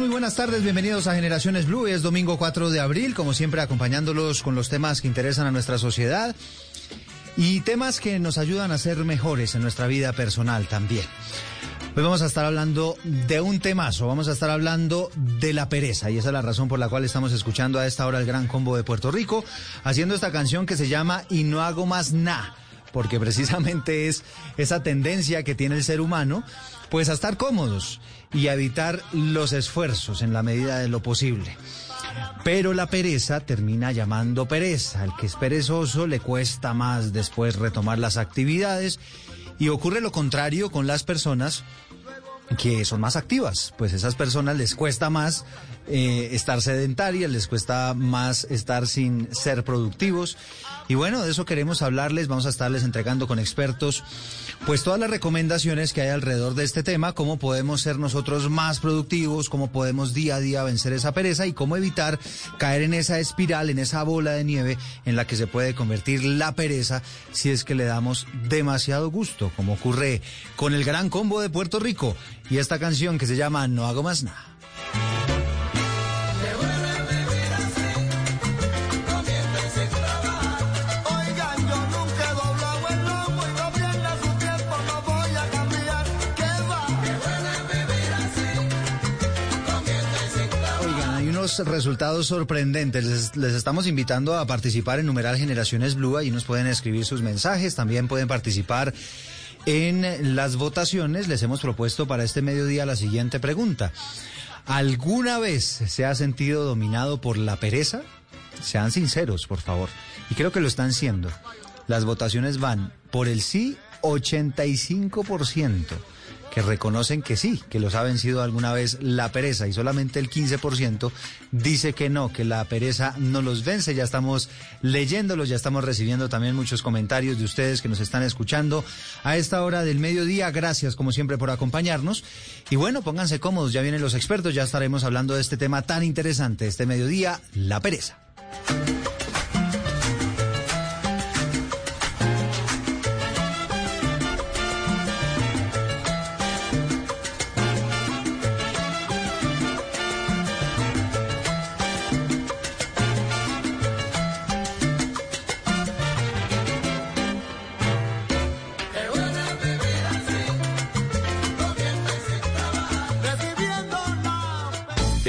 Buenas tardes, bienvenidos a Generaciones Blue. Es domingo 4 de abril, como siempre acompañándolos con los temas que interesan a nuestra sociedad y temas que nos ayudan a ser mejores en nuestra vida personal también. Hoy vamos a estar hablando de un temazo, vamos a estar hablando de la pereza y esa es la razón por la cual estamos escuchando a esta hora el Gran Combo de Puerto Rico, haciendo esta canción que se llama Y no hago más nada, porque precisamente es esa tendencia que tiene el ser humano, pues a estar cómodos y evitar los esfuerzos en la medida de lo posible. Pero la pereza termina llamando pereza. Al que es perezoso le cuesta más después retomar las actividades y ocurre lo contrario con las personas que son más activas. Pues esas personas les cuesta más eh, estar sedentarias, les cuesta más estar sin ser productivos. Y bueno, de eso queremos hablarles, vamos a estarles entregando con expertos pues todas las recomendaciones que hay alrededor de este tema, cómo podemos ser nosotros más productivos, cómo podemos día a día vencer esa pereza y cómo evitar caer en esa espiral, en esa bola de nieve en la que se puede convertir la pereza si es que le damos demasiado gusto, como ocurre con el gran combo de Puerto Rico y esta canción que se llama No hago más nada. Resultados sorprendentes. Les, estamos invitando a participar en numeral Generaciones Blue. y nos pueden escribir sus mensajes. También pueden participar en las votaciones. Les hemos propuesto para este mediodía la siguiente pregunta. ¿Alguna vez se ha sentido dominado por la pereza? Sean sinceros, por favor. Y creo que lo están siendo. Las votaciones van por el sí 85% que reconocen que sí, que los ha vencido alguna vez la pereza y solamente el 15% dice que no, que la pereza no los vence. Ya estamos leyéndolos, ya estamos recibiendo también muchos comentarios de ustedes que nos están escuchando a esta hora del mediodía. Gracias como siempre por acompañarnos. Y bueno, pónganse cómodos, ya vienen los expertos, ya estaremos hablando de este tema tan interesante este mediodía, la pereza.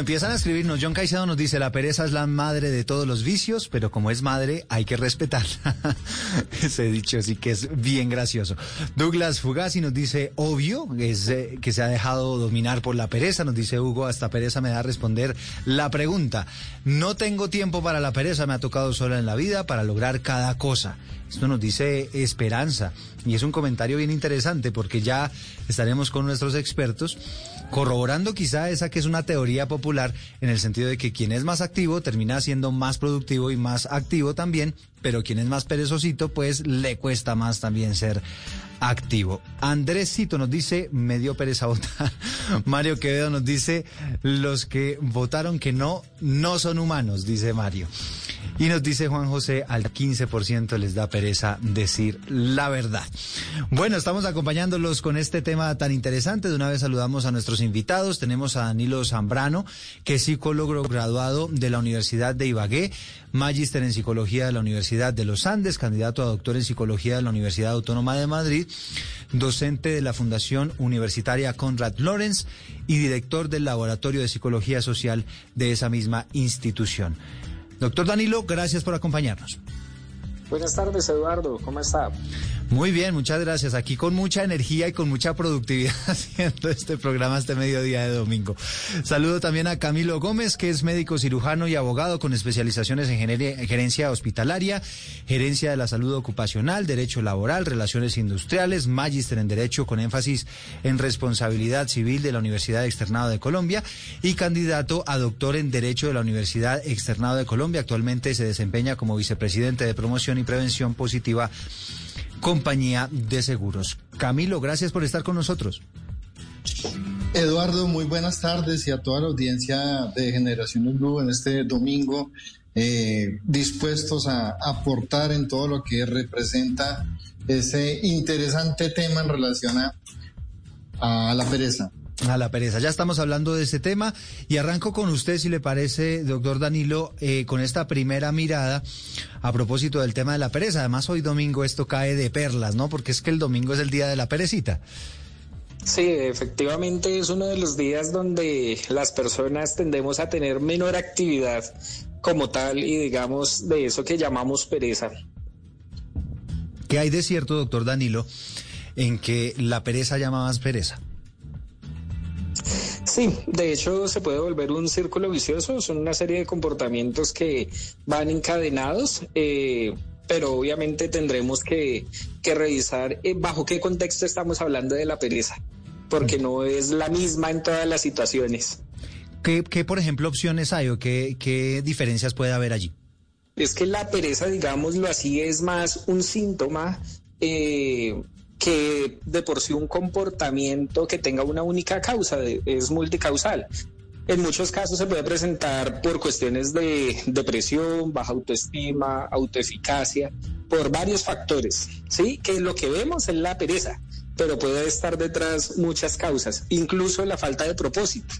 Empiezan a escribirnos. John Caicedo nos dice, la pereza es la madre de todos los vicios, pero como es madre, hay que respetarla. Ese dicho sí que es bien gracioso. Douglas Fugazi nos dice, obvio, es eh, que se ha dejado dominar por la pereza. Nos dice Hugo, hasta pereza me da a responder la pregunta. No tengo tiempo para la pereza, me ha tocado sola en la vida para lograr cada cosa. Esto nos dice Esperanza y es un comentario bien interesante porque ya estaremos con nuestros expertos corroborando quizá esa que es una teoría popular en el sentido de que quien es más activo termina siendo más productivo y más activo también, pero quien es más perezosito pues le cuesta más también ser activo. Andrésito nos dice, me dio pereza votar. Mario Quevedo nos dice, los que votaron que no, no son humanos, dice Mario. Y nos dice Juan José, al 15% les da pereza decir la verdad. Bueno, estamos acompañándolos con este tema tan interesante. De una vez saludamos a nuestros invitados. Tenemos a Danilo Zambrano, que es psicólogo graduado de la Universidad de Ibagué, magíster en psicología de la Universidad de los Andes, candidato a doctor en psicología de la Universidad Autónoma de Madrid, docente de la Fundación Universitaria Conrad Lorenz y director del Laboratorio de Psicología Social de esa misma institución. Doctor Danilo, gracias por acompañarnos. Buenas tardes, Eduardo. ¿Cómo está? Muy bien, muchas gracias. Aquí con mucha energía y con mucha productividad haciendo este programa este mediodía de domingo. Saludo también a Camilo Gómez, que es médico cirujano y abogado con especializaciones en gerencia hospitalaria, gerencia de la salud ocupacional, derecho laboral, relaciones industriales, magíster en derecho con énfasis en responsabilidad civil de la Universidad Externado de Colombia y candidato a doctor en derecho de la Universidad Externado de Colombia. Actualmente se desempeña como vicepresidente de promoción y prevención positiva compañía de seguros. Camilo, gracias por estar con nosotros. Eduardo, muy buenas tardes y a toda la audiencia de Generaciones Blue en este domingo, eh, dispuestos a aportar en todo lo que representa ese interesante tema en relación a la pereza. A la pereza. Ya estamos hablando de ese tema y arranco con usted, si le parece, doctor Danilo, eh, con esta primera mirada a propósito del tema de la pereza. Además, hoy domingo esto cae de perlas, ¿no? Porque es que el domingo es el día de la perecita. Sí, efectivamente es uno de los días donde las personas tendemos a tener menor actividad como tal y digamos de eso que llamamos pereza. ¿Qué hay de cierto, doctor Danilo, en que la pereza llama más pereza? Sí, de hecho se puede volver un círculo vicioso, son una serie de comportamientos que van encadenados. Eh, pero obviamente tendremos que, revisar eh, bajo qué contexto estamos hablando de la pereza, porque no es la misma en todas las situaciones. ¿Qué, por ejemplo, opciones hay o qué, qué diferencias puede haber allí? Es que la pereza, digámoslo así, es más un síntoma eh, que de por sí un comportamiento que tenga una única causa, es multicausal. En muchos casos se puede presentar por cuestiones de depresión, baja autoestima, autoeficacia, por varios factores, ¿sí? Que lo que vemos es la pereza, pero puede estar detrás muchas causas, incluso la falta de propósito,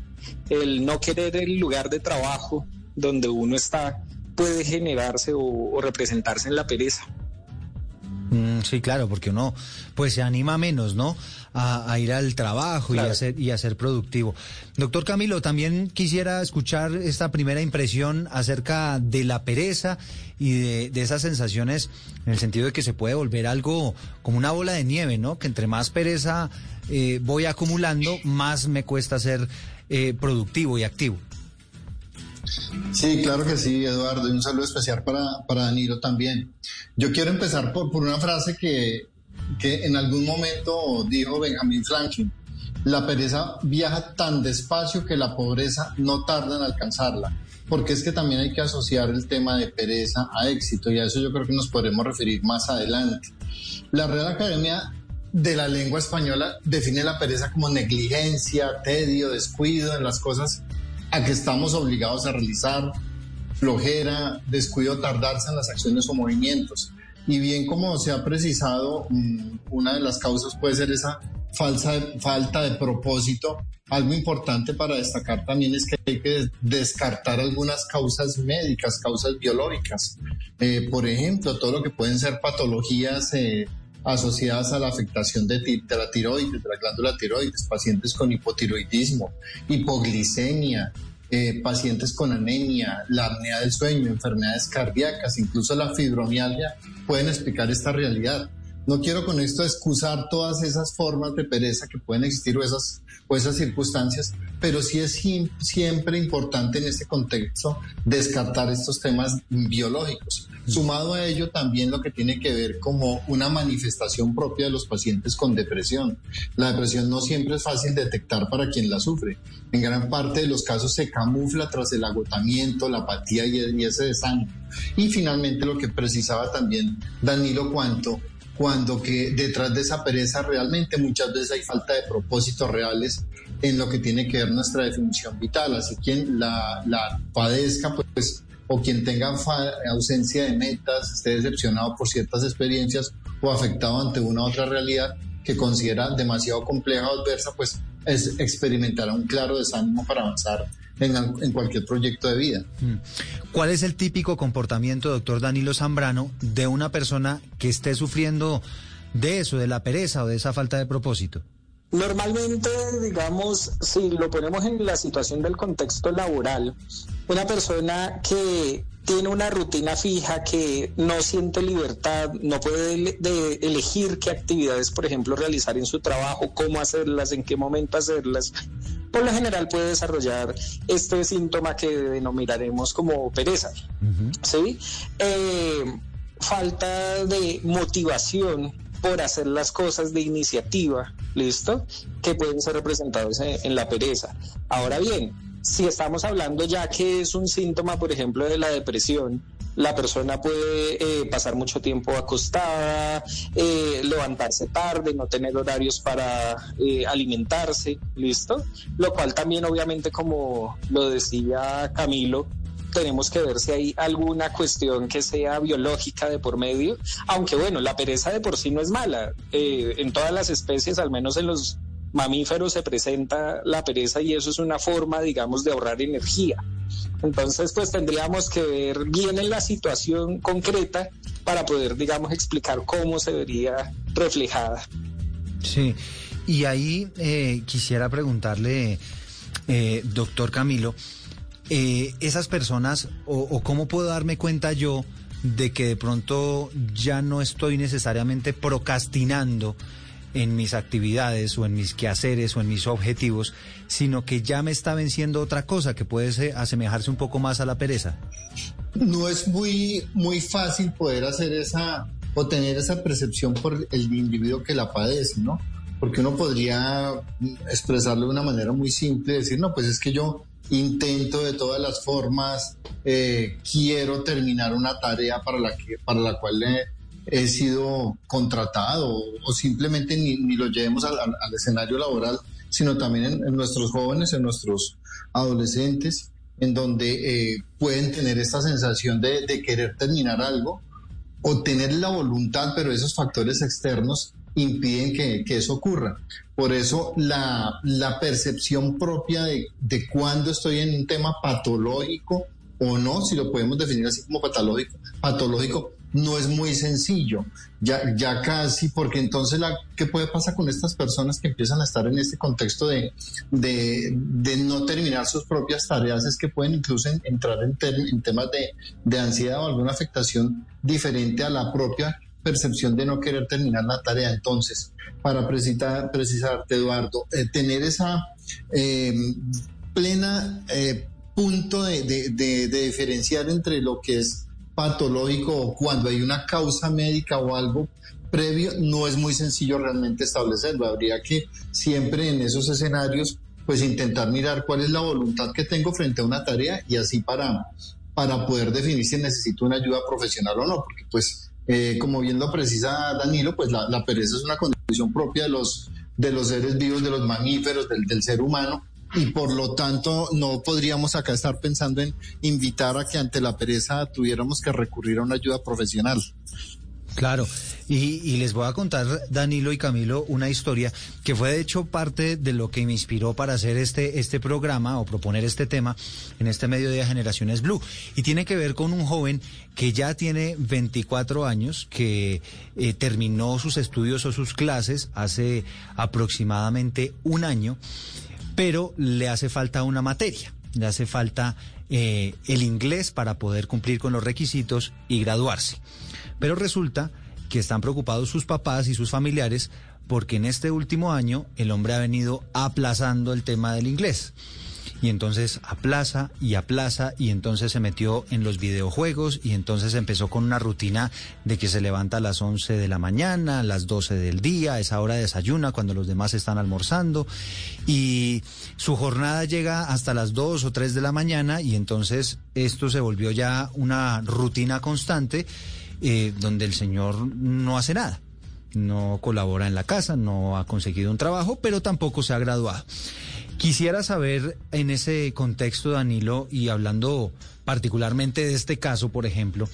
el no querer el lugar de trabajo donde uno está puede generarse o representarse en la pereza. Mm, sí, claro, porque uno pues se anima menos, ¿no? A, ir al trabajo y, a ser, y a ser productivo. Doctor Camilo, también quisiera escuchar esta primera impresión acerca de la pereza y de, esas sensaciones en el sentido de que se puede volver algo como una bola de nieve, ¿no? Que entre más pereza eh, voy acumulando, más me cuesta ser eh, productivo y activo. Sí, claro que sí, Eduardo, y un saludo especial para, para Danilo también. Yo quiero empezar por, por una frase que, que en algún momento dijo Benjamin Franklin. La pereza viaja tan despacio que la pobreza no tarda en alcanzarla, porque es que también hay que asociar el tema de pereza a éxito y a eso yo creo que nos podremos referir más adelante. La Real Academia de la Lengua Española define la pereza como negligencia, tedio, descuido en las cosas a que estamos obligados a realizar, flojera, descuido, tardarse en las acciones o movimientos. Y bien como se ha precisado, mm, una de las causas puede ser esa falsa, falta de propósito. Algo importante para destacar también es que hay que descartar algunas causas médicas, causas biológicas. Eh, por ejemplo, todo lo que pueden ser patologías eh, asociadas a la afectación de, la tiroides, de la glándula tiroides, pacientes con hipotiroidismo, hipoglicemia, eh, pacientes con anemia, la apnea del sueño, enfermedades cardíacas, incluso la fibromialgia, pueden explicar esta realidad. No quiero con esto excusar todas esas formas de pereza que pueden existir o esas, circunstancias, pero sí es siempre importante en este contexto descartar estos temas biológicos. Sumado a ello también lo que tiene que ver como una manifestación propia de los pacientes con depresión. La depresión no siempre es fácil detectar para quien la sufre. En gran parte de los casos se camufla tras el agotamiento, la apatía y ese desánimo. Y finalmente lo que precisaba también Danilo Cuanto, cuando que detrás de esa pereza realmente muchas veces hay falta de propósitos reales en lo que tiene que ver nuestra definición vital. Así que quien la, la padezca, pues o quien tenga ausencia de metas, esté decepcionado por ciertas experiencias o afectado ante una otra realidad que considera demasiado compleja o adversa, pues es, experimentará un claro desánimo para avanzar en, en, cualquier proyecto de vida. Mm. ¿Cuál es el típico comportamiento, doctor Danilo Zambrano, de una persona que esté sufriendo de eso, de la pereza o de esa falta de propósito? Normalmente, digamos, si lo ponemos en la situación del contexto laboral, una persona que tiene una rutina fija, que no siente libertad, no puede elegir qué actividades, por ejemplo, realizar en su trabajo, cómo hacerlas, en qué momento hacerlas, por lo general puede desarrollar este síntoma que denominaremos como pereza. ¿sí? Eh, falta de motivación por hacer las cosas de iniciativa, ¿listo? Que pueden ser representados en, la pereza. Ahora bien, si estamos hablando ya que es un síntoma, por ejemplo, de la depresión, la persona puede eh, pasar mucho tiempo acostada, eh, levantarse tarde, no tener horarios para eh, alimentarse, ¿listo? Lo cual también obviamente, como lo decía Camilo, tenemos que ver si hay alguna cuestión que sea biológica de por medio, aunque bueno, la pereza de por sí no es mala. En todas las especies, al menos en los mamíferos, se presenta la pereza y eso es una forma, digamos, de ahorrar energía. Entonces, pues tendríamos que ver bien en la situación concreta para poder, digamos, explicar cómo se vería reflejada. Sí, y ahí eh, quisiera preguntarle, eh, doctor Camilo, eh, esas personas o, cómo puedo darme cuenta yo de que de pronto ya no estoy necesariamente procrastinando en mis actividades o en mis quehaceres o en mis objetivos, sino que ya me está venciendo otra cosa que puede asemejarse un poco más a la pereza. No es muy, muy fácil poder hacer esa o tener esa percepción por el individuo que la padece, ¿no? Porque uno podría expresarlo de una manera muy simple, decir, no, pues es que yo intento de todas las formas, eh, quiero terminar una tarea para la, que, para la cual he, sido contratado o, simplemente ni, lo llevemos al, escenario laboral, sino también en, nuestros jóvenes, en nuestros adolescentes, en donde eh, pueden tener esta sensación de, de querer terminar algo o tener la voluntad, pero esos factores externos impiden que, que, eso ocurra. Por eso la, la percepción propia de, de estoy en un tema patológico o no, si lo podemos definir así como patológico, patológico no es muy sencillo, ya, casi, porque entonces, la, ¿qué puede pasar con estas personas que empiezan a estar en este contexto de, de, no terminar sus propias tareas? Es que pueden incluso entrar en, en temas de, de ansiedad o alguna afectación diferente a la propia percepción de no querer terminar la tarea. Entonces, para precisar, precisarte, Eduardo, eh, tener esa eh, plena eh, punto de, diferenciar entre lo que es patológico cuando hay una causa médica o algo previo, no es muy sencillo realmente establecerlo. Habría que siempre en esos escenarios, pues intentar mirar cuál es la voluntad que tengo frente a una tarea y así para, para poder definir si necesito una ayuda profesional o no, porque pues eh, como bien lo precisa Danilo, pues la, pereza es una condición propia de los, de los seres vivos, de los mamíferos, del ser humano, y por lo tanto no podríamos acá estar pensando en invitar a que ante la pereza tuviéramos que recurrir a una ayuda profesional. Claro, y, les voy a contar, Danilo y Camilo, una historia que fue de hecho parte de lo que me inspiró para hacer este, este programa o proponer este tema en este medio de Generaciones Blue. Y tiene que ver con un joven que ya tiene 24 años, que eh, terminó sus estudios o sus clases hace aproximadamente un año, pero le hace falta una materia le hace falta eh, el inglés para poder cumplir con los requisitos y graduarse. Pero resulta que están preocupados sus papás y sus familiares porque en este último año el hombre ha venido aplazando el tema del inglés y entonces aplaza y aplaza y entonces se metió en los videojuegos y entonces empezó con una rutina de que se levanta a las 11 de la mañana, a las 12 del día, a esa hora desayuna cuando los demás están almorzando y su jornada llega hasta las 2 o 3 de la mañana y entonces esto se volvió ya una rutina constante eh, donde el señor no hace nada no colabora en la casa, no ha conseguido un trabajo, pero tampoco se ha graduado. Quisiera saber en ese contexto, Danilo, y hablando particularmente de este caso, por ejemplo,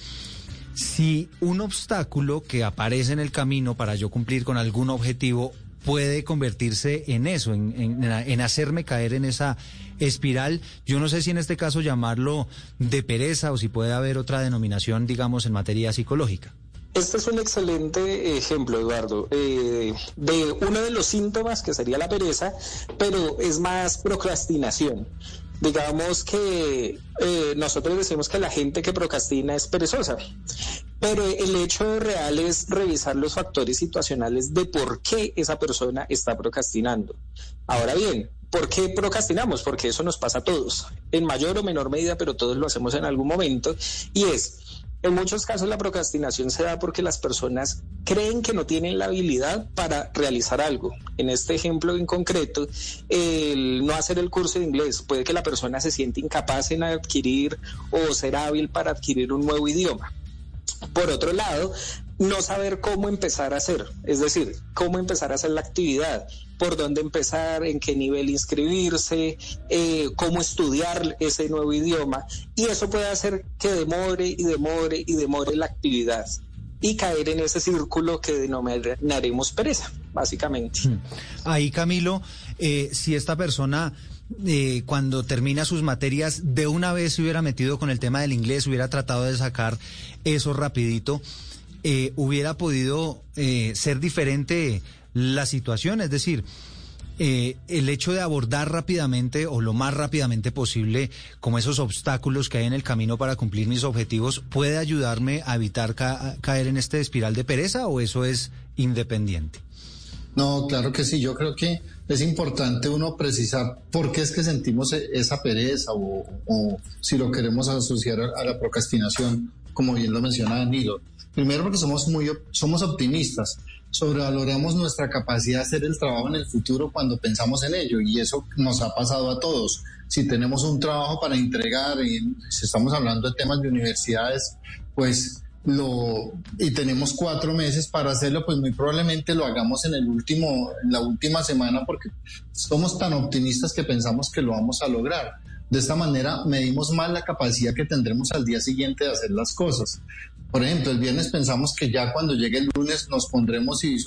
si un obstáculo que aparece en el camino para yo cumplir con algún objetivo puede convertirse en eso, en, hacerme caer en esa espiral. Yo no sé si en este caso llamarlo de pereza o si puede haber otra denominación, digamos, en materia psicológica. Este es un excelente ejemplo, Eduardo, eh, de uno de los síntomas que sería la pereza, pero es más procrastinación. Digamos que eh, nosotros decimos que la gente que procrastina es perezosa, pero el hecho real es revisar los factores situacionales de por qué esa persona está procrastinando. Ahora bien, ¿Por qué procrastinamos? Porque eso nos pasa a todos, en mayor o menor medida, pero todos lo hacemos en algún momento. Y es, en muchos casos la procrastinación se da porque las personas creen que no tienen la habilidad para realizar algo. En este ejemplo en concreto, el no hacer el curso de inglés, puede que la persona se siente incapaz en adquirir o ser hábil para adquirir un nuevo idioma. Por otro lado, no saber cómo empezar a hacer, es decir, cómo empezar a hacer la actividad, por dónde empezar, en qué nivel inscribirse, eh, cómo estudiar ese nuevo idioma. Y eso puede hacer que demore y demore y demore la actividad y caer en ese círculo que denominaremos pereza, básicamente. Hmm. Ahí, Camilo, eh, si esta persona... Eh, cuando termina sus materias, de una vez se hubiera metido con el tema del inglés, hubiera tratado de sacar eso rapidito, hubiera podido ser diferente la situación, es decir, eh, el hecho de abordar rápidamente o lo más rápidamente posible como esos obstáculos que hay en el camino para cumplir mis objetivos puede ayudarme a evitar caer en este espiral de pereza o eso es independiente. No, claro que sí. Yo creo que es importante uno precisar por qué es que sentimos e-, esa pereza o, si lo queremos asociar a la procrastinación, como bien lo menciona Danilo. Primero porque somos muy somos optimistas, sobrevaloramos nuestra capacidad de hacer el trabajo en el futuro cuando pensamos en ello y eso nos ha pasado a todos. Si tenemos un trabajo para entregar y si estamos hablando de temas de universidades, pues lo y tenemos cuatro meses para hacerlo, pues muy probablemente lo hagamos en el último, en la última semana porque somos tan optimistas que pensamos que lo vamos a lograr. De esta manera medimos mal la capacidad que tendremos al día siguiente de hacer las cosas. Por ejemplo, el viernes pensamos que ya cuando llegue el lunes nos pondremos y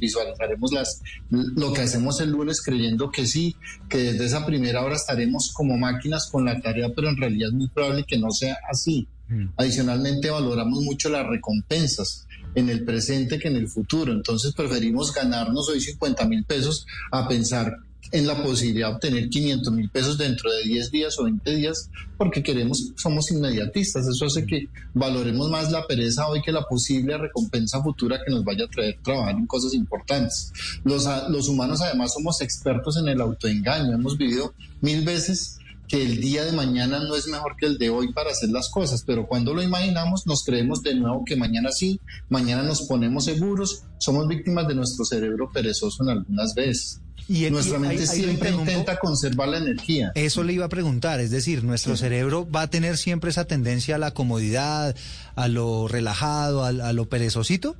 visualizaremos las, lo que hacemos el lunes creyendo que sí, que desde esa primera hora estaremos como máquinas con la tarea, pero en realidad es muy probable que no sea así. Mm. Adicionalmente valoramos mucho las recompensas en el presente que en el futuro. Entonces preferimos ganarnos hoy 50 mil pesos a pensar en la posibilidad de obtener 500 mil pesos dentro de 10 días o 20 días, porque queremos, somos inmediatistas. Eso hace que valoremos más la pereza hoy que la posible recompensa futura que nos vaya a traer trabajar en cosas importantes. Los, los humanos además somos expertos en el autoengaño. Hemos vivido mil veces que el día de mañana no es mejor que el de hoy para hacer las cosas, pero cuando lo imaginamos nos creemos de nuevo que mañana sí, mañana nos ponemos seguros, somos víctimas de nuestro cerebro perezoso en algunas veces. Y nuestra mente siempre intenta conservar la energía. Eso le iba a preguntar, es decir, nuestro cerebro va a tener siempre esa tendencia a la comodidad, a lo relajado, a, a lo perezosito.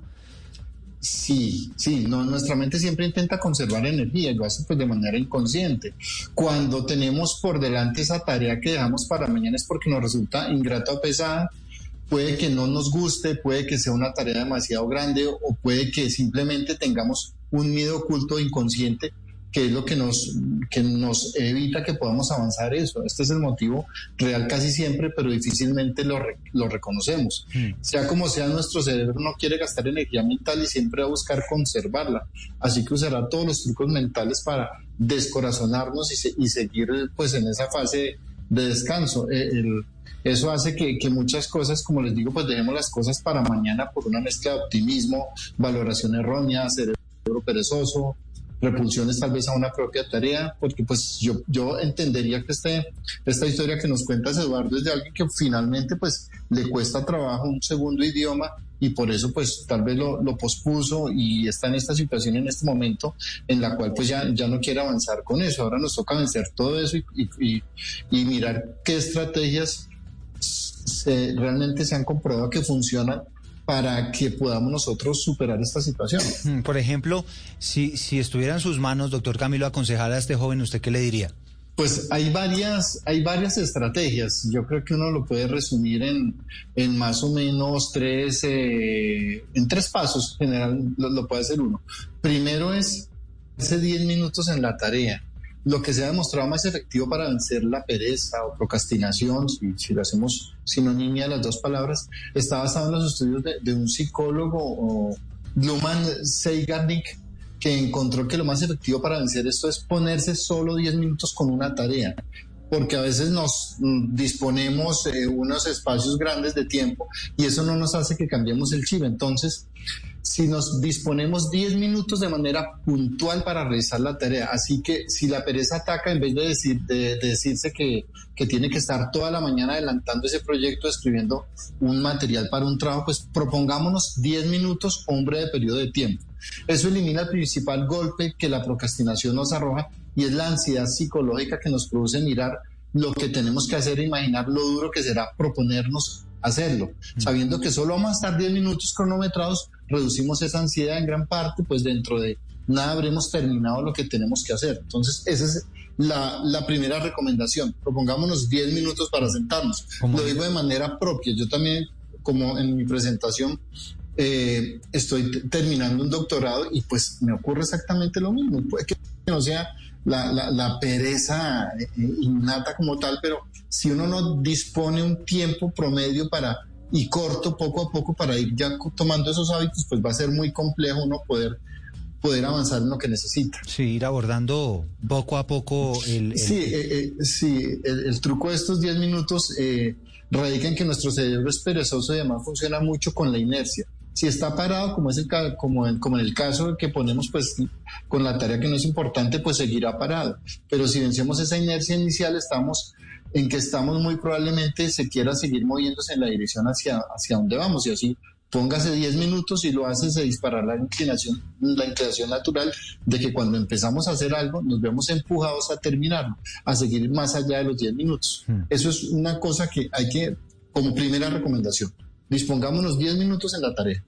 Sí, sí, no, nuestra mente siempre intenta conservar energía y lo hace pues de manera inconsciente. Cuando tenemos por delante esa tarea que dejamos para mañana es porque nos resulta ingrata o pesada, puede que no nos guste, puede que sea una tarea demasiado grande o puede que simplemente tengamos un miedo oculto inconsciente que es lo que nos, que nos evita que podamos avanzar eso. Este es el motivo real casi siempre, pero difícilmente lo, lo reconocemos. Hmm. Sea como sea, nuestro cerebro no quiere gastar energía mental y siempre va a buscar conservarla. Así que usará todos los trucos mentales para descorazonarnos y, y seguir pues en esa fase de descanso. el, eso hace que, muchas cosas, como les digo, pues dejemos las cosas para mañana por una mezcla de optimismo, valoración errónea, cerebro perezoso, repulsiones tal vez a una propia tarea, porque pues yo, yo entendería que este, esta historia que nos cuentas Eduardo es de alguien que finalmente pues le cuesta trabajo un segundo idioma y por eso pues tal vez lo, pospuso y está en esta situación en este momento en la cual pues ya, ya no quiere avanzar con eso. Ahora nos toca vencer todo eso y, y mirar qué estrategias realmente se han comprobado que funcionan para que podamos nosotros superar esta situación. Por ejemplo, si, si estuviera en sus manos, doctor Camilo, aconsejar a este joven, ¿usted qué le diría? Pues hay varias, hay varias estrategias. Yo creo que uno lo puede resumir en, en más o menos tres, eh, en tres pasos, en general lo, lo puede hacer uno. Primero es ese 10 minutos en la tarea lo que se ha demostrado más efectivo para vencer la pereza o procrastinación, si, lo hacemos sinonimia de las dos palabras, está basado en los estudios de, un psicólogo, Bluman Seigarnik, que encontró que lo más efectivo para vencer esto es ponerse solo 10 minutos con una tarea porque a veces nos mm, disponemos eh, unos espacios grandes de tiempo y eso no nos hace que cambiemos el chip. Entonces, si nos disponemos 10 minutos de manera puntual para realizar la tarea. Así que si la pereza ataca, en vez de, decir, de, decirse que, que, tiene que estar toda la mañana adelantando ese proyecto, escribiendo un material para un trabajo, pues propongámonos 10 minutos o un breve periodo de tiempo. Eso elimina el principal golpe que la procrastinación nos arroja y es la ansiedad psicológica que nos produce mirar lo que tenemos que hacer e imaginar lo duro que será proponernos hacerlo. Sabiendo que solo vamos a estar 10 minutos cronometrados, reducimos esa ansiedad en gran parte, pues dentro de nada habremos terminado lo que tenemos que hacer. Entonces, esa es la, la primera recomendación. Propongámonos 10 minutos para sentarnos. Lo digo de manera propia. Yo también, como en mi presentación, eh, estoy terminando un doctorado y pues me ocurre exactamente lo mismo. Puede que no sea la, la, la pereza eh, innata como tal, pero si uno no dispone un tiempo promedio para y corto poco a poco para ir ya tomando esos hábitos, pues va a ser muy complejo uno poder poder avanzar en lo que necesita. Sí, ir abordando poco a poco el... Sí, eh, eh, sí el, truco de estos 10 minutos eh, radica en que nuestro cerebro es perezoso y además funciona mucho con la inercia. Si está parado, como es el como en, como en el caso que ponemos pues con la tarea que no es importante, pues seguirá parado. Pero si vencemos esa inercia inicial, estamos en que estamos muy probablemente se quiera seguir moviéndose en la dirección hacia, hacia donde vamos y así póngase 10 minutos y lo hace, se dispara la inclinación, la inclinación natural de que cuando empezamos a hacer algo nos vemos empujados a terminarlo, a seguir más allá de los 10 minutos. Hmm. Eso es una cosa que hay que, como primera recomendación, dispongámonos 10 minutos en la tarea.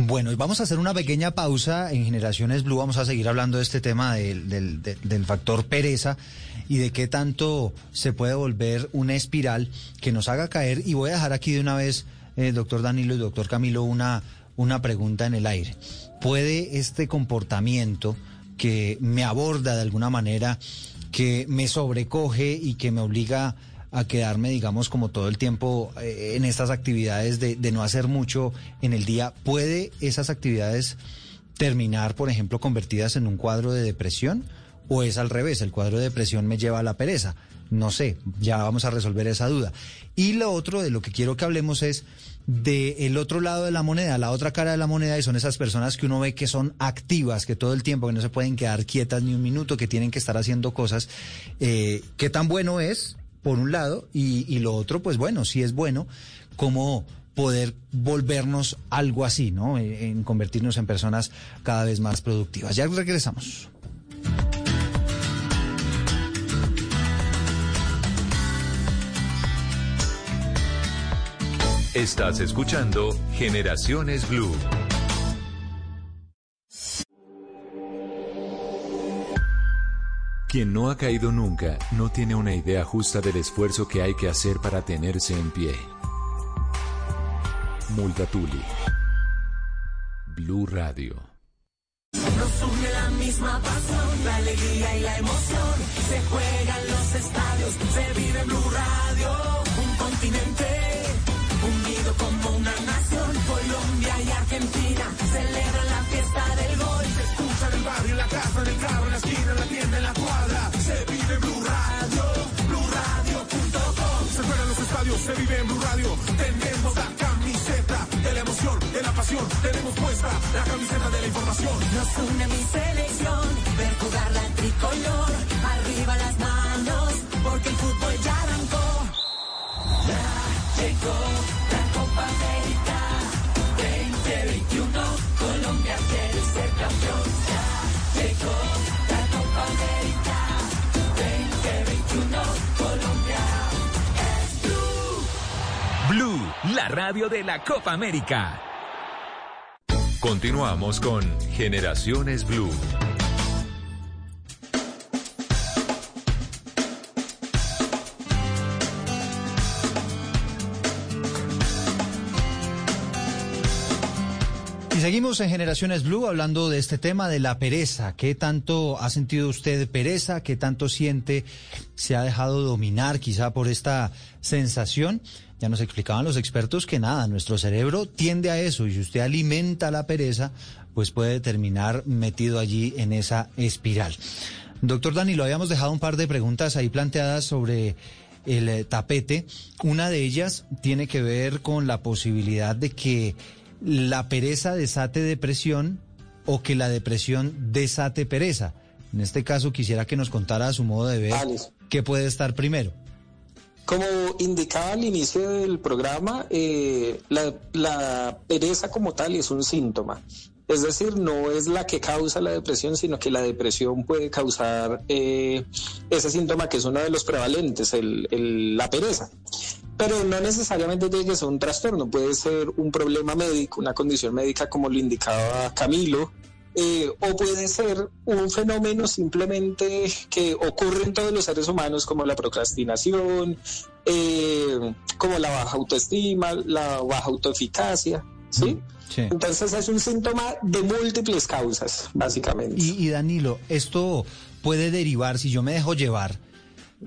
Bueno, y vamos a hacer una pequeña pausa en Generaciones Blue. Vamos a seguir hablando de este tema del, del, factor pereza y de qué tanto se puede volver una espiral que nos haga caer. Y voy a dejar aquí de una vez eh, doctor Danilo y doctor Camilo, una, una pregunta en el aire. ¿Puede este comportamiento que me aborda de alguna manera, que me sobrecoge y que me obliga a quedarme, digamos, como todo el tiempo eh, en estas actividades de, de, no hacer mucho en el día, ¿puede esas actividades terminar, por ejemplo, convertidas en un cuadro de depresión? ¿O es al revés? El cuadro de depresión me lleva a la pereza. No sé, ya vamos a resolver esa duda. Y lo otro de lo que quiero que hablemos es de el otro lado de la moneda, la otra cara de la moneda, y son esas personas que uno ve que son activas, que todo el tiempo, que no se pueden quedar quietas ni un minuto, que tienen que estar haciendo cosas. Eh, ¿Qué tan bueno es, por un lado? Y, lo otro, pues bueno, si es bueno, cómo poder volvernos algo así, ¿no? En convertirnos en personas cada vez más productivas. Ya regresamos. Estás escuchando Generaciones Blue. Quien no ha caído nunca no tiene una idea justa del esfuerzo que hay que hacer para tenerse en pie. Multatuli. Blue Radio. Nos une la misma pasión, la alegría y la emoción. Se juegan los estadios, se vive Blue Radio. Un continente como una nación. Colombia y Argentina celebran en el carro, en la esquina, en la tienda, en la cuadra. Se vive Blue Radio, Blue Radio. se vive en Blue Radio. Tenemos la camiseta de la emoción, de la pasión. Tenemos puesta la camiseta de la información. Nos une mi selección, ver jugar la tricolor. Arriba las manos, porque el fútbol ya arrancó. Ya llegó la Copa América la radio de la Copa América. Continuamos con Generaciones Blue. Y seguimos en Generaciones Blue hablando de este tema de la pereza. ¿Qué tanto ha sentido usted pereza? ¿Qué tanto siente se ha dejado dominar quizá por esta sensación? Ya nos explicaban los expertos que nada, nuestro cerebro tiende a eso y si usted alimenta la pereza, pues puede terminar metido allí en esa espiral. Doctor Dani, lo habíamos dejado un par de preguntas ahí planteadas sobre el eh, tapete. Una de ellas tiene que ver con la posibilidad de que la pereza desate depresión o que la depresión desate pereza. En este caso quisiera que nos contara a su modo de ver Vale. qué puede estar primero. Como indicaba al inicio del programa, eh, la, pereza como tal es un síntoma. Es decir, no es la que causa la depresión, sino que la depresión puede causar eh, ese síntoma que es uno de los prevalentes, la pereza. Pero no necesariamente tiene que ser un trastorno, puede ser un problema médico, una condición médica como lo indicaba Camilo, eh, o puede ser un fenómeno simplemente que ocurre en todos los seres humanos como la procrastinación, eh, como la baja autoestima, la baja autoeficacia, ¿sí? Sí. Entonces es un síntoma de múltiples causas, básicamente. Y, y Danilo, esto puede derivar, si yo me dejo llevar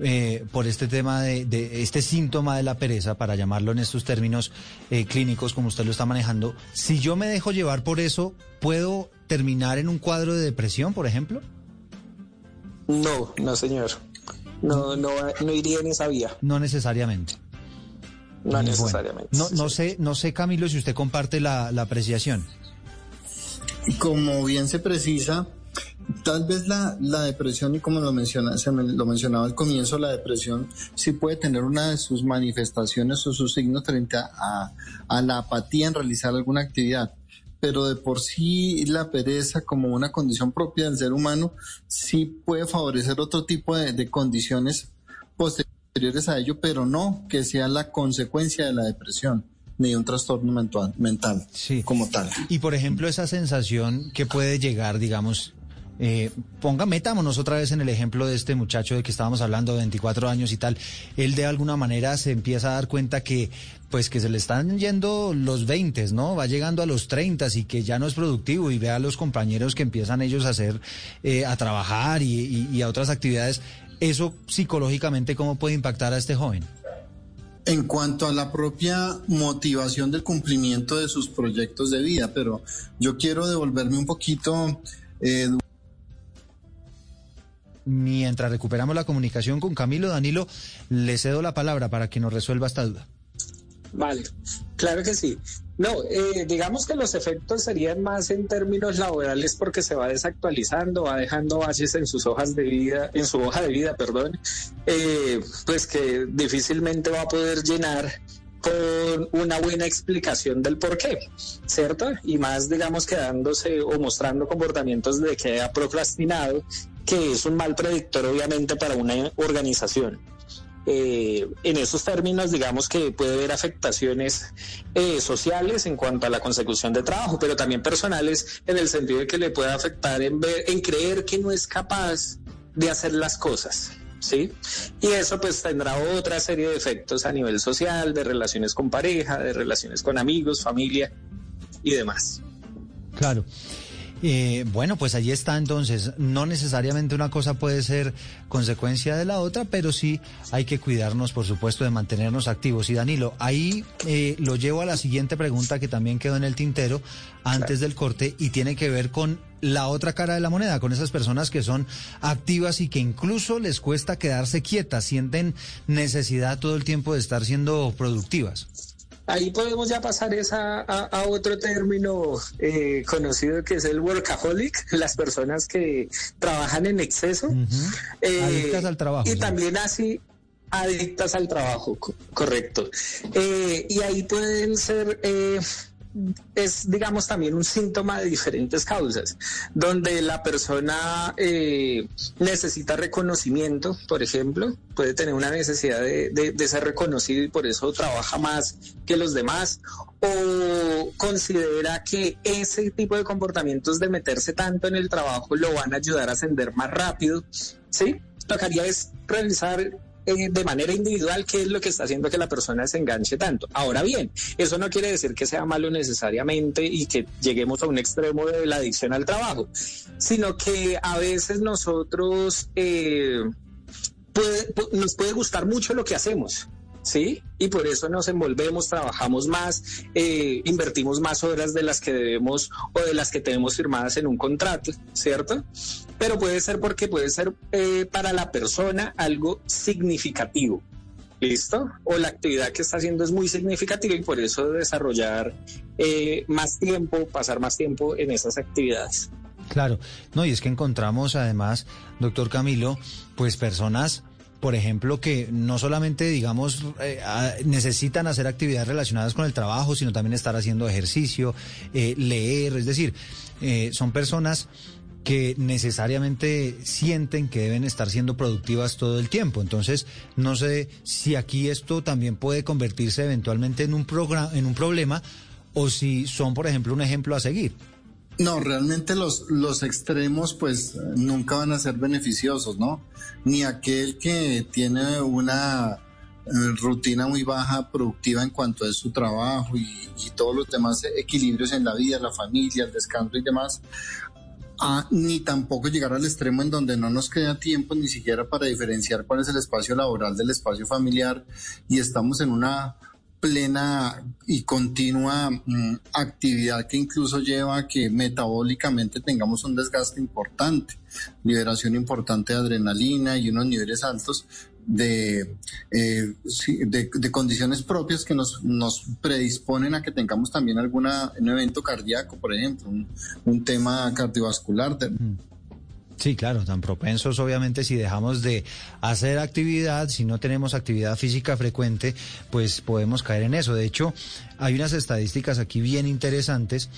eh, por este tema de, de este síntoma de la pereza, para llamarlo en estos términos eh, clínicos como usted lo está manejando, si yo me dejo llevar por eso, ¿puedo terminar en un cuadro de depresión, por ejemplo? No, no señor. No, no, no iría en esa vía, No necesariamente. no Bueno, necesariamente. no, no sé, no sé, Camilo, si usted comparte la, la apreciación. Como bien se precisa, tal vez la, la depresión, y como lo, menciona, se me- lo mencionaba al comienzo, la depresión sí puede tener una de sus manifestaciones o sus signos frente a, a- a la apatía en realizar alguna actividad. Pero de por sí la pereza como una condición propia del ser humano sí puede favorecer otro tipo de, de condiciones posteriores a ello, pero no que sea la consecuencia de la depresión ni un trastorno mental, mental Sí. como tal. Y por ejemplo, esa sensación que puede llegar, digamos, eh, ponga, metámonos otra vez en el ejemplo de este muchacho de que estábamos hablando, de 24 años y tal. Él de alguna manera se empieza a dar cuenta que, pues, que se le están yendo los 20, ¿no? Va llegando a los 30 y que ya no es productivo y ve a los compañeros que empiezan ellos a hacer, eh, a trabajar y, a otras actividades. Eso psicológicamente, ¿cómo puede impactar a este joven? En cuanto a la propia motivación del cumplimiento de sus proyectos de vida, pero yo quiero devolverme un poquito, eh, Mientras recuperamos la comunicación con Camilo, Danilo, le cedo la palabra para que nos resuelva esta duda. Vale, claro que sí. No, eh, digamos que los efectos serían más en términos laborales porque se va desactualizando, va dejando baches en sus hojas de vida, en su hoja de vida, perdón, eh, pues que difícilmente va a poder llenar con una buena explicación del por qué, ¿cierto? Y más, digamos, quedándose o mostrando comportamientos de que ha procrastinado, que es un mal predictor, obviamente, para una organización. Eh, en esos términos, digamos que puede haber afectaciones eh, sociales en cuanto a la consecución de trabajo, pero también personales en el sentido de que le puede afectar en, ver, en creer que no es capaz de hacer las cosas. ¿Sí? Y eso pues tendrá otra serie de efectos a nivel social, de relaciones con pareja, de relaciones con amigos, familia y demás. Claro. Eh, bueno, pues allí está entonces. No necesariamente una cosa puede ser consecuencia de la otra, pero sí hay que cuidarnos, por supuesto, de mantenernos activos. Y Danilo, ahí eh, lo llevo a la siguiente pregunta que también quedó en el tintero antes del corte y tiene que ver con la otra cara de la moneda, con esas personas que son activas y que incluso les cuesta quedarse quietas, sienten necesidad todo el tiempo de estar siendo productivas. Ahí podemos ya pasar esa, a, otro término eh, conocido que es el workaholic, las personas que trabajan en exceso. Eh, adictas al trabajo. Y también así, adictas al trabajo, correcto. Eh, y ahí pueden ser es, digamos, también un síntoma de diferentes causas, donde la persona eh, necesita reconocimiento, por ejemplo, puede tener una necesidad de, ser reconocido y por eso trabaja más que los demás, o considera que ese tipo de comportamientos de meterse tanto en el trabajo lo van a ayudar a ascender más rápido, ¿sí? Tocaría es revisar eh, de manera individual qué es lo que está haciendo que la persona se enganche tanto. Ahora bien, eso no quiere decir que sea malo necesariamente y que lleguemos a un extremo de la adicción al trabajo, sino que a veces nosotros eh, nos puede gustar mucho lo que hacemos. ¿Sí? Y por eso nos envolvemos, trabajamos más, eh, invertimos más horas de las que debemos o de las que tenemos firmadas en un contrato, ¿cierto? Pero puede ser porque puede ser eh, para la persona algo significativo. ¿Listo? O la actividad que está haciendo es muy significativa y por eso desarrollar eh, más tiempo, pasar más tiempo en esas actividades. Claro, no, y es que encontramos además, doctor Camilo, pues personas por ejemplo, que no solamente, digamos, eh, necesitan hacer actividades relacionadas con el trabajo, sino también estar haciendo ejercicio, eh, leer, es decir, eh, son personas que necesariamente sienten que deben estar siendo productivas todo el tiempo. Entonces, no sé si aquí esto también puede convertirse eventualmente en un, en un problema o si son, por ejemplo, un ejemplo a seguir. No, realmente los, los extremos pues nunca van a ser beneficiosos, ¿no? Ni aquel que tiene una eh, rutina muy baja productiva en cuanto a su trabajo y, todos los demás equilibrios en la vida, la familia, el descanso y demás, ni tampoco llegar al extremo en donde no nos queda tiempo ni siquiera para diferenciar cuál es el espacio laboral del espacio familiar y estamos en una plena y continua mm, actividad que incluso lleva a que metabólicamente tengamos un desgaste importante, liberación importante de adrenalina y unos niveles altos de, eh, de, condiciones propias que nos, nos predisponen a que tengamos también alguna, un evento cardíaco, por ejemplo, un, tema cardiovascular. Mm. Sí, claro, tan propensos obviamente si dejamos de hacer actividad, si no tenemos actividad física frecuente, pues podemos caer en eso. De hecho, hay unas estadísticas aquí bien interesantes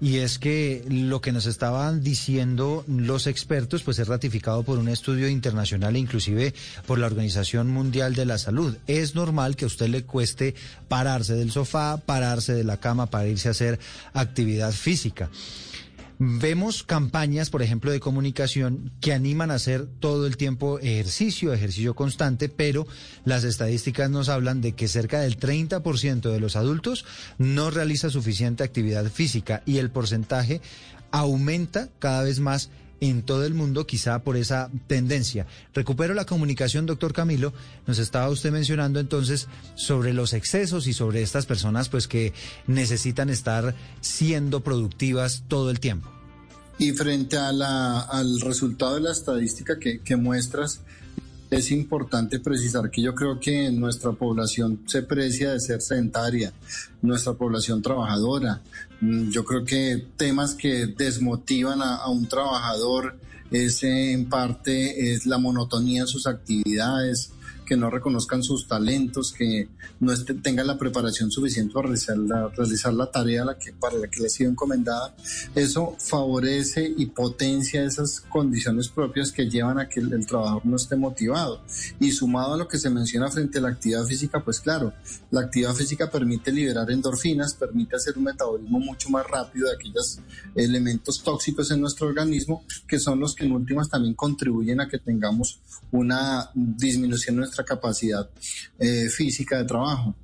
y es que lo que nos estaban diciendo los expertos pues es ratificado por un estudio internacional e inclusive por la Organización Mundial de la Salud. Es normal que a usted le cueste pararse del sofá, pararse de la cama para irse a hacer actividad física. Vemos campañas, por ejemplo, de comunicación que animan a hacer todo el tiempo ejercicio, ejercicio constante, pero las estadísticas nos hablan de que cerca del 30% de los adultos no realiza suficiente actividad física y el porcentaje aumenta cada vez más en todo el mundo, quizá por esa tendencia. Recupero la comunicación, doctor Camilo. Nos estaba usted mencionando entonces sobre los excesos y sobre estas personas pues que necesitan estar siendo productivas todo el tiempo. Y frente al resultado de la estadística que muestras, es importante precisar que yo creo que nuestra población se precia de ser sedentaria, nuestra población trabajadora. Mm, yo creo que temas que desmotivan a, un trabajador es en parte es la monotonía en sus actividades, que no reconozcan sus talentos, que no tengan la preparación suficiente para realizar la, realizar la tarea la que, para la que le ha sido encomendada. Eso favorece y potencia esas condiciones propias que llevan a que el, trabajador no esté motivado. Y sumado a lo que se menciona frente a la actividad física, pues claro, la actividad física permite liberar endorfinas, permite hacer un metabolismo mucho más rápido de aquellos elementos tóxicos en nuestro organismo, que son los que en últimas también contribuyen a que tengamos una disminución de nuestra capacidad eh, física de trabajo.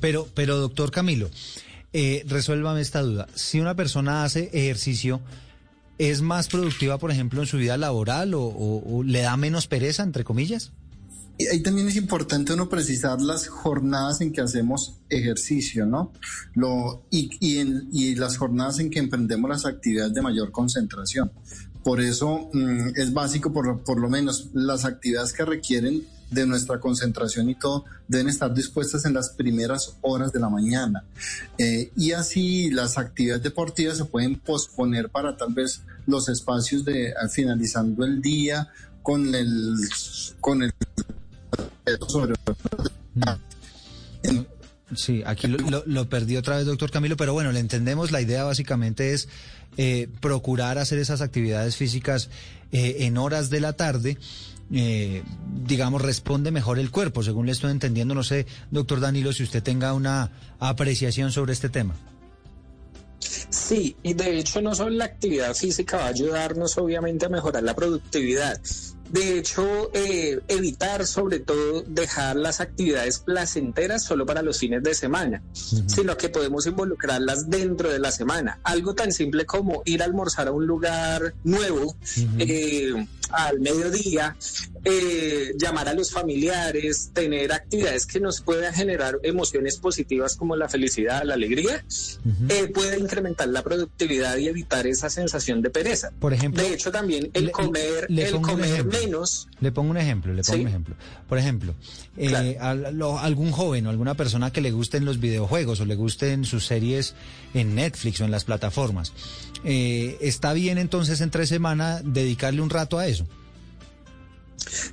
Pero, pero doctor Camilo, eh, resuélvame esta duda. Si una persona hace ejercicio, ¿es más productiva, por ejemplo, en su vida laboral o, le da menos pereza, entre comillas? y ahí también es importante uno precisar las jornadas en que hacemos ejercicio, ¿no? Lo, y, y, en, y las jornadas en que emprendemos las actividades de mayor concentración. Por eso mm, es básico, por, por lo menos, las actividades que requieren de nuestra concentración y todo deben estar dispuestas en las primeras horas de la mañana. Eh, y así las actividades deportivas se pueden posponer para tal vez los espacios de finalizando el día con el con el Sí, aquí lo, lo, perdí otra vez, doctor Camilo, pero bueno, le entendemos. La idea básicamente es eh, procurar hacer esas actividades físicas eh, en horas de la tarde. Eh, digamos, responde mejor el cuerpo, según le estoy entendiendo. No sé, doctor Danilo, si usted tenga una apreciación sobre este tema. Sí, y de hecho no solo la actividad física va a ayudarnos obviamente a mejorar la productividad, de hecho, eh, evitar sobre todo dejar las actividades placenteras solo para los fines de semana, sino que podemos involucrarlas dentro de la semana. Algo tan simple como ir a almorzar a un lugar nuevo eh, al mediodía, eh, llamar a los familiares, tener actividades que nos puedan generar emociones positivas como la felicidad, la alegría, puede incrementar la productividad y evitar esa sensación de pereza. Por ejemplo, de hecho también el comer, el comer le pongo un ejemplo, le pongo un ejemplo. Por ejemplo, eh, algún joven o alguna persona que le gusten los videojuegos o le gusten sus series en Netflix o en las plataformas, eh, ¿está bien entonces entre semana dedicarle un rato a eso?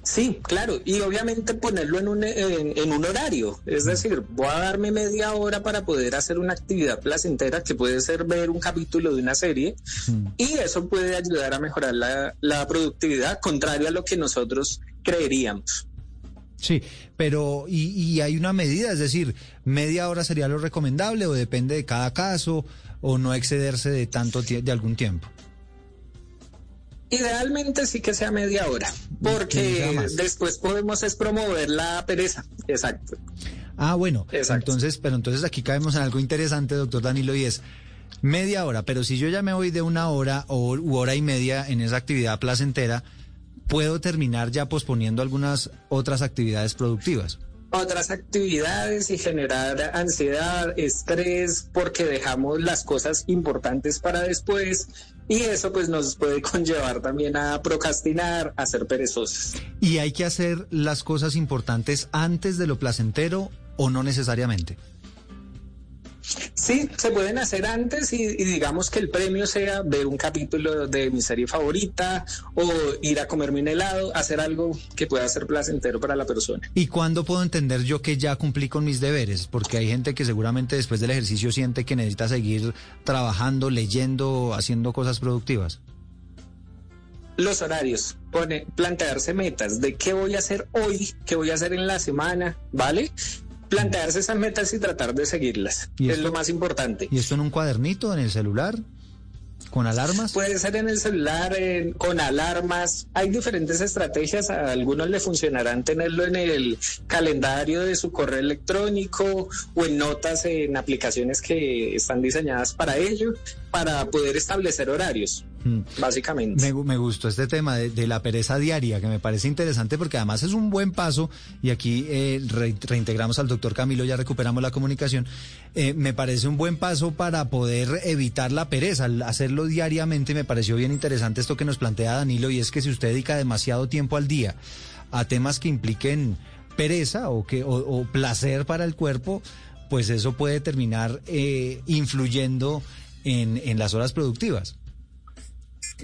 Sí, claro, y obviamente ponerlo en un, en, un horario, es decir, voy a darme media hora para poder hacer una actividad placentera que puede ser ver un capítulo de una serie y eso puede ayudar a mejorar la, la productividad, contrario a lo que nosotros creeríamos. Sí, pero y, y, hay una medida, es decir, media hora sería lo recomendable o depende de cada caso o no excederse de tanto de algún tiempo. Idealmente sí que sea media hora, porque después podemos es promover la pereza. Exacto. Ah, bueno. Entonces, pero entonces aquí caemos en algo interesante, doctor Danilo, y es media hora, pero si yo ya me voy de una hora o u hora y media en esa actividad placentera, puedo terminar ya posponiendo algunas otras actividades productivas otras actividades y generar ansiedad, estrés, porque dejamos las cosas importantes para después y eso pues nos puede conllevar también a procrastinar, a ser perezosos. ¿Y hay que hacer las cosas importantes antes de lo placentero o no necesariamente? Sí, se pueden hacer antes y, digamos que el premio sea ver un capítulo de mi serie favorita o ir a comerme un helado, hacer algo que pueda ser placentero para la persona. ¿Y cuándo puedo entender yo que ya cumplí con mis deberes? Porque hay gente que seguramente después del ejercicio siente que necesita seguir trabajando, leyendo, haciendo cosas productivas. Los horarios, pone, plantearse metas de qué voy a hacer hoy, qué voy a hacer en la semana, ¿vale? Plantearse esas metas y tratar de seguirlas. es lo más importante. ¿Y esto en un cuadernito, en el celular? ¿Con alarmas? Puede ser en el celular, con alarmas. Hay diferentes estrategias. A algunos le funcionarán tenerlo en el calendario de su correo electrónico o en notas en aplicaciones que están diseñadas para ello, para poder establecer horarios. Mm. Básicamente. Me, gustó este tema de, la pereza diaria, que me parece interesante porque además es un buen paso, y aquí eh, reintegramos al doctor Camilo, ya recuperamos la comunicación, eh, me parece un buen paso para poder evitar la pereza, hacerlo diariamente, me pareció bien interesante esto que nos plantea Danilo, y es que si usted dedica demasiado tiempo al día a temas que impliquen pereza o, que, o, placer para el cuerpo, pues eso puede terminar eh, influyendo en, en las horas productivas.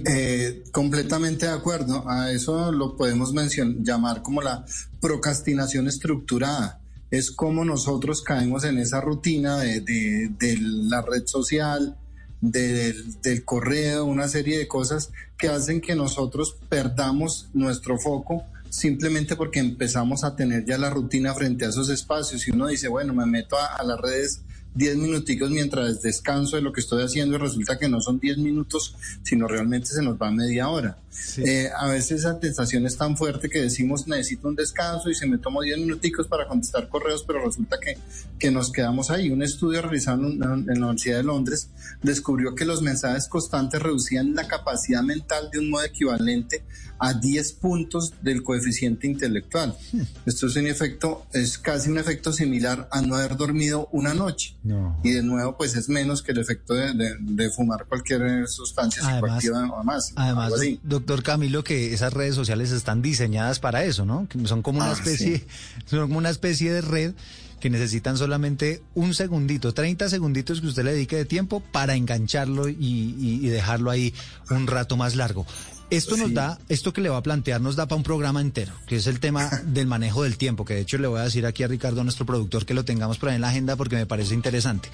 Eh, completamente de acuerdo. A eso lo podemos llamar como la procrastinación estructurada. Es como nosotros caemos en esa rutina de, la red social, del, del, correo, una serie de cosas que hacen que nosotros perdamos nuestro foco simplemente porque empezamos a tener ya la rutina frente a esos espacios y uno dice, bueno, me meto a, a las redes 10 minuticos mientras descanso de lo que estoy haciendo y resulta que no son 10 minutos, sino realmente se nos va media hora. Eh, a veces esa sensación es tan fuerte que decimos necesito un descanso y se me tomo 10 minuticos para contestar correos, pero resulta que, que nos quedamos ahí. Un estudio realizado en, en la Universidad de Londres descubrió que los mensajes constantes reducían la capacidad mental de un modo equivalente a 10 puntos del coeficiente intelectual. Esto es un efecto, es casi un efecto similar a no haber dormido una noche. Y de nuevo, pues es menos que el efecto de, fumar cualquier sustancia psicoactiva o más. Además, doctor Camilo, que esas redes sociales están diseñadas para eso, ¿no? Que son como una ah, especie, son como una especie de red que necesitan solamente un segundito, 30 segunditos que usted le dedique de tiempo para engancharlo y, dejarlo ahí un rato más largo. Esto nos da, esto que le va a plantear nos da para un programa entero, que es el tema del manejo del tiempo, que de hecho le voy a decir aquí a Ricardo, nuestro productor, que lo tengamos por ahí en la agenda porque me parece interesante.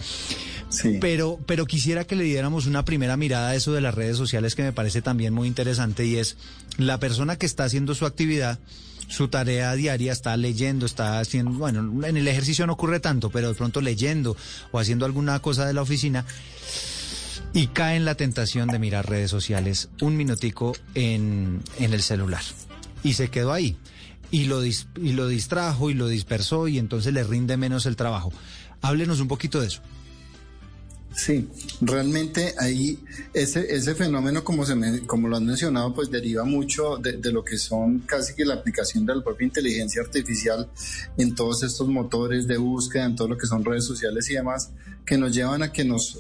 Sí. Pero, pero quisiera que le diéramos una primera mirada a eso de las redes sociales que me parece también muy interesante y es la persona que está haciendo su actividad su tarea diaria, está leyendo, está haciendo, bueno, en el ejercicio no ocurre tanto, pero de pronto leyendo o haciendo alguna cosa de la oficina y cae en la tentación de mirar redes sociales un minutico en, en el celular. Y se quedó ahí. Y lo, y lo distrajo y lo dispersó y entonces le rinde menos el trabajo. Háblenos un poquito de eso. Sí, realmente ahí ese, ese fenómeno, como, se como lo han mencionado, pues deriva mucho de, de, lo que son casi que la aplicación de la propia inteligencia artificial en todos estos motores de búsqueda, en todo lo que son redes sociales y demás, que nos llevan a que nos,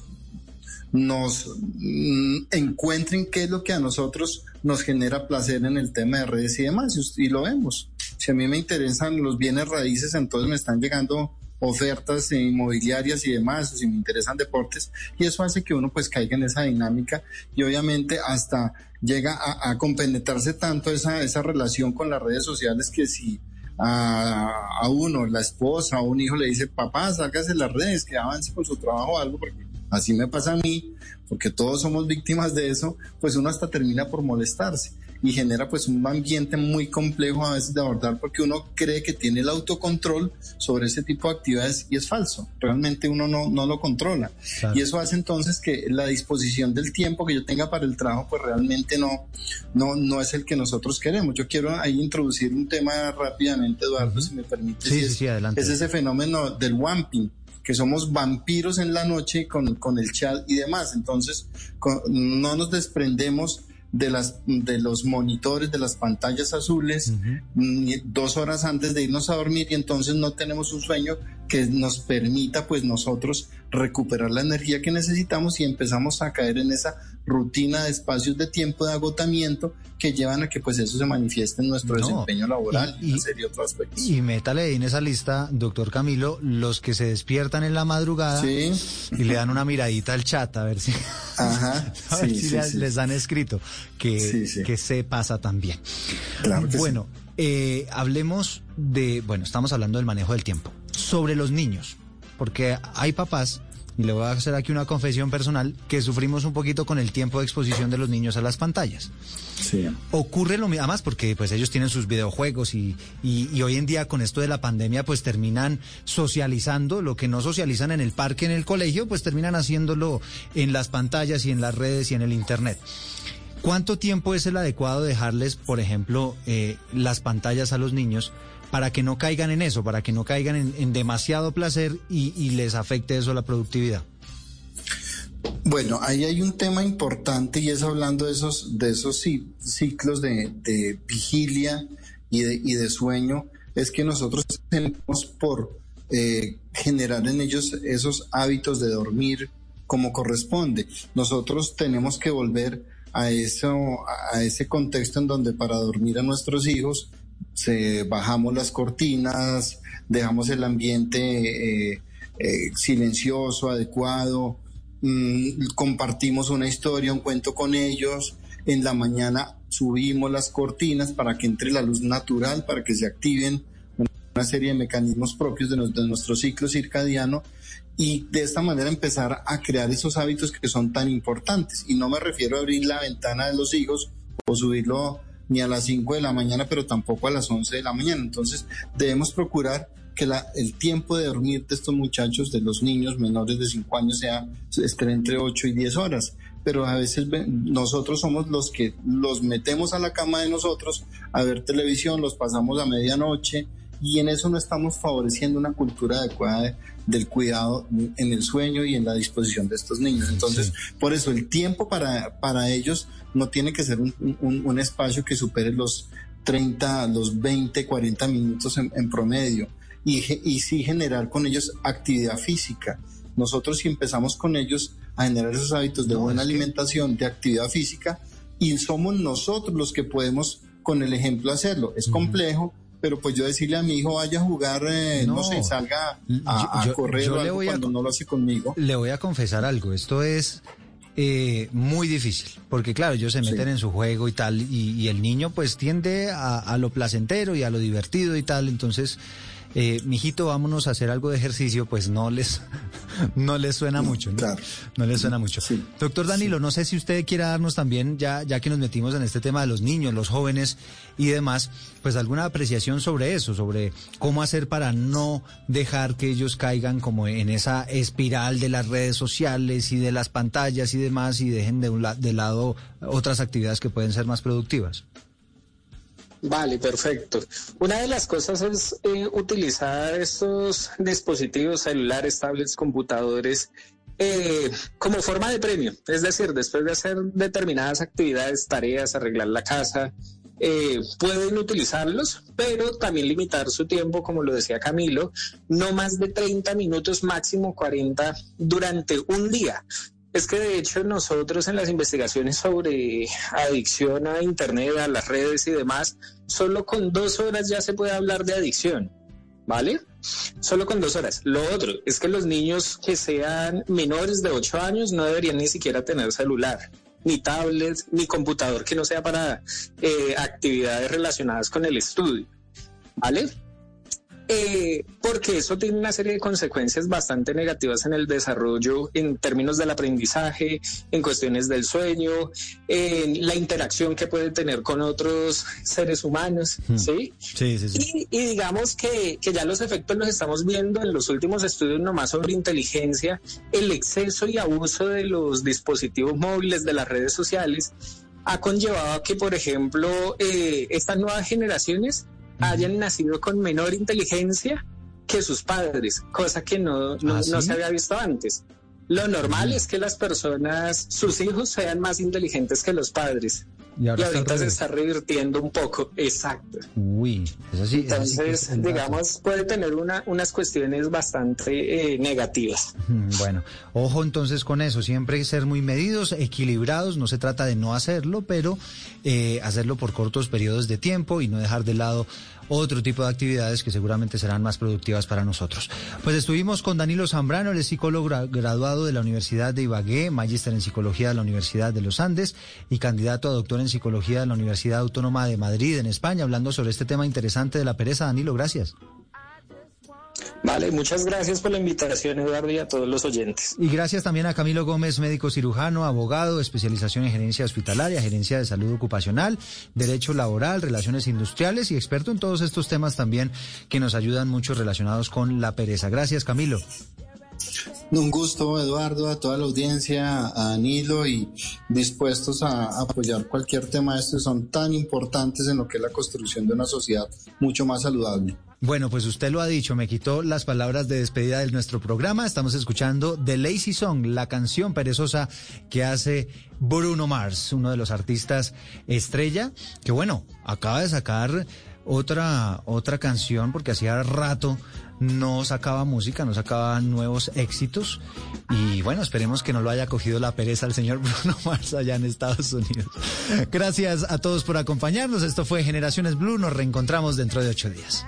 nos mm, encuentren qué es lo que a nosotros nos genera placer en el tema de redes y demás, y, lo vemos. Si a mí me interesan los bienes raíces, entonces me están llegando ofertas inmobiliarias y demás, si me interesan deportes, y eso hace que uno pues caiga en esa dinámica y obviamente hasta llega a, compenetrarse tanto esa, esa relación con las redes sociales que si a, a, uno, la esposa o un hijo le dice, papá, sácase las redes, que avance con su trabajo o algo, porque así me pasa a mí, porque todos somos víctimas de eso, pues uno hasta termina por molestarse y genera pues un ambiente muy complejo a veces de abordar porque uno cree que tiene el autocontrol sobre ese tipo de actividades y es falso. Realmente uno no, no lo controla. Y eso hace entonces que la disposición del tiempo que yo tenga para el trabajo pues realmente no, no, no es el que nosotros queremos. Yo quiero ahí introducir un tema rápidamente, Eduardo, si me permite. Sí, sí, adelante. Es ese fenómeno del wamping que somos vampiros en la noche con, con el chat y demás. Entonces, no nos desprendemos de, las, de los monitores, de las pantallas azules, dos horas antes de irnos a dormir y entonces no tenemos un sueño que nos permita pues nosotros recuperar la energía que necesitamos y empezamos a caer en esa rutina de espacios de tiempo de agotamiento que llevan a que pues eso se manifieste en nuestro desempeño laboral y, y, otros aspectos. Y métale en esa lista, doctor Camilo, los que se despiertan en la madrugada y le dan una miradita al chat a ver si, les, han escrito que, que se pasa también. bueno, eh, hablemos de, bueno, estamos hablando del manejo del tiempo. Sobre los niños, porque hay papás y le voy a hacer aquí una confesión personal, que sufrimos un poquito con el tiempo de exposición de los niños a las pantallas. Sí. Ocurre lo mismo, además porque pues ellos tienen sus videojuegos y, y, hoy en día con esto de la pandemia pues terminan socializando, lo que no socializan en el parque, en el colegio, pues terminan haciéndolo en las pantallas y en las redes y en el Internet. ¿Cuánto tiempo es el adecuado dejarles, por ejemplo, eh, las pantallas a los niños? Para que no caigan en eso, para que no caigan en, demasiado placer y, les afecte eso la productividad? Bueno, ahí hay un tema importante y es hablando de esos, de esos ciclos de, vigilia y de, y de, sueño, es que nosotros tenemos por eh, generar en ellos esos hábitos de dormir como corresponde. Nosotros tenemos que volver a, eso, a ese contexto en donde para dormir a nuestros hijos se, bajamos las cortinas, dejamos el ambiente eh, eh, silencioso, adecuado, mm, compartimos una historia, un cuento con ellos, en la mañana subimos las cortinas para que entre la luz natural, para que se activen una serie de mecanismos propios de, de nuestro ciclo circadiano y de esta manera empezar a crear esos hábitos que son tan importantes. Y no me refiero a abrir la ventana de los hijos o subirlo ni a las 5 de la mañana, pero tampoco a las 11 de la mañana. Entonces debemos procurar que la, el tiempo de dormir de estos muchachos, de los niños menores de 5 años, sea esté entre 8 y 10 horas. Pero a veces nosotros somos los que los metemos a la cama de nosotros a ver televisión, los pasamos a medianoche y en eso no estamos favoreciendo una cultura adecuada del cuidado en el sueño y en la disposición de estos niños. Entonces, por eso el tiempo para, para ellos no tiene que ser un, un, espacio que supere los 30, los 20, 40 minutos en, promedio y, y sí generar con ellos actividad física. Nosotros si empezamos con ellos a generar esos hábitos de buena alimentación, de actividad física, y somos nosotros los que podemos con el ejemplo hacerlo. Es complejo, pero pues yo decirle a mi hijo vaya a jugar, eh, no. sé, salga a, correr o algo cuando no lo hace conmigo. Le voy a confesar algo, esto es eh, muy difícil, porque claro, ellos se meten en su juego y tal, y, el niño pues tiende a, a, lo placentero y a lo divertido y tal, entonces eh, mijito, vámonos a hacer algo de ejercicio, pues no les, no les suena mucho, ¿no? Claro. No les suena mucho. Doctor Danilo, no sé si usted quiera darnos también, ya, ya que nos metimos en este tema de los niños, los jóvenes y demás, pues alguna apreciación sobre eso, sobre cómo hacer para no dejar que ellos caigan como en esa espiral de las redes sociales y de las pantallas y demás y dejen de, un de lado otras actividades que pueden ser más productivas. Vale, perfecto. Una de las cosas es eh, utilizar estos dispositivos celulares, tablets, computadores eh, como forma de premio. Es decir, después de hacer determinadas actividades, tareas, arreglar la casa, eh, pueden utilizarlos, pero también limitar su tiempo, como lo decía Camilo, no más de 30 minutos, máximo 40 durante un día. Es que de hecho nosotros en las investigaciones sobre adicción a Internet, a las redes y demás, solo con dos horas ya se puede hablar de adicción, ¿vale? Solo con dos horas. Lo otro es que los niños que sean menores de 8 años no deberían ni siquiera tener celular ni tablet, ni computador que no sea para eh, actividades relacionadas con el estudio. ¿Vale? Eh, porque eso tiene una serie de consecuencias bastante negativas en el desarrollo en términos del aprendizaje, en cuestiones del sueño, en la interacción que puede tener con otros seres humanos, hmm. ¿sí? Sí, sí, sí. Y, digamos que, que, ya los efectos los estamos viendo en los últimos estudios nomás sobre inteligencia, el exceso y abuso de los dispositivos móviles, de las redes sociales, ha conllevado a que, por ejemplo, eh, estas nuevas generaciones hayan nacido con menor inteligencia que sus padres, cosa que no, no, ¿Ah, se había visto antes. Lo normal es que las personas, sus hijos sean más inteligentes que los padres. Y, ahorita se está revirtiendo un poco, exacto. Uy, eso sí. Entonces, digamos, puede tener una, unas cuestiones bastante eh, negativas. Bueno, ojo entonces con eso, siempre ser muy medidos, equilibrados, no se trata de no hacerlo, pero eh, hacerlo por cortos periodos de tiempo y no dejar de lado otro tipo de actividades que seguramente serán más productivas para nosotros. Pues estuvimos con Danilo Zambrano, el psicólogo graduado de la Universidad de Ibagué, magíster en psicología de la Universidad de los Andes y candidato a doctor en psicología de la Universidad Autónoma de Madrid en España, hablando sobre este tema interesante de la pereza. Danilo, gracias. Vale, muchas gracias por la invitación, Eduardo, y a todos los oyentes. Y gracias también a Camilo Gómez, médico cirujano, abogado, especialización en gerencia hospitalaria, gerencia de salud ocupacional, derecho laboral, relaciones industriales y experto en todos estos temas también que nos ayudan mucho relacionados con la pereza. Gracias, Camilo. Un gusto, Eduardo, a toda la audiencia, a Danilo y dispuestos a apoyar cualquier tema de estos son tan importantes en lo que es la construcción de una sociedad mucho más saludable. Bueno, pues usted lo ha dicho, me quitó las palabras de despedida de nuestro programa. Estamos escuchando The Lazy Song, la canción perezosa que hace Bruno Mars, uno de los artistas estrella, que bueno, acaba de sacar otra, otra canción porque hacía rato no sacaba música, no sacaba nuevos éxitos. Y bueno, esperemos que no lo haya cogido la pereza el señor Bruno Mars allá en Estados Unidos. Gracias a todos por acompañarnos. Esto fue Generaciones Blue. Nos reencontramos dentro de ocho días.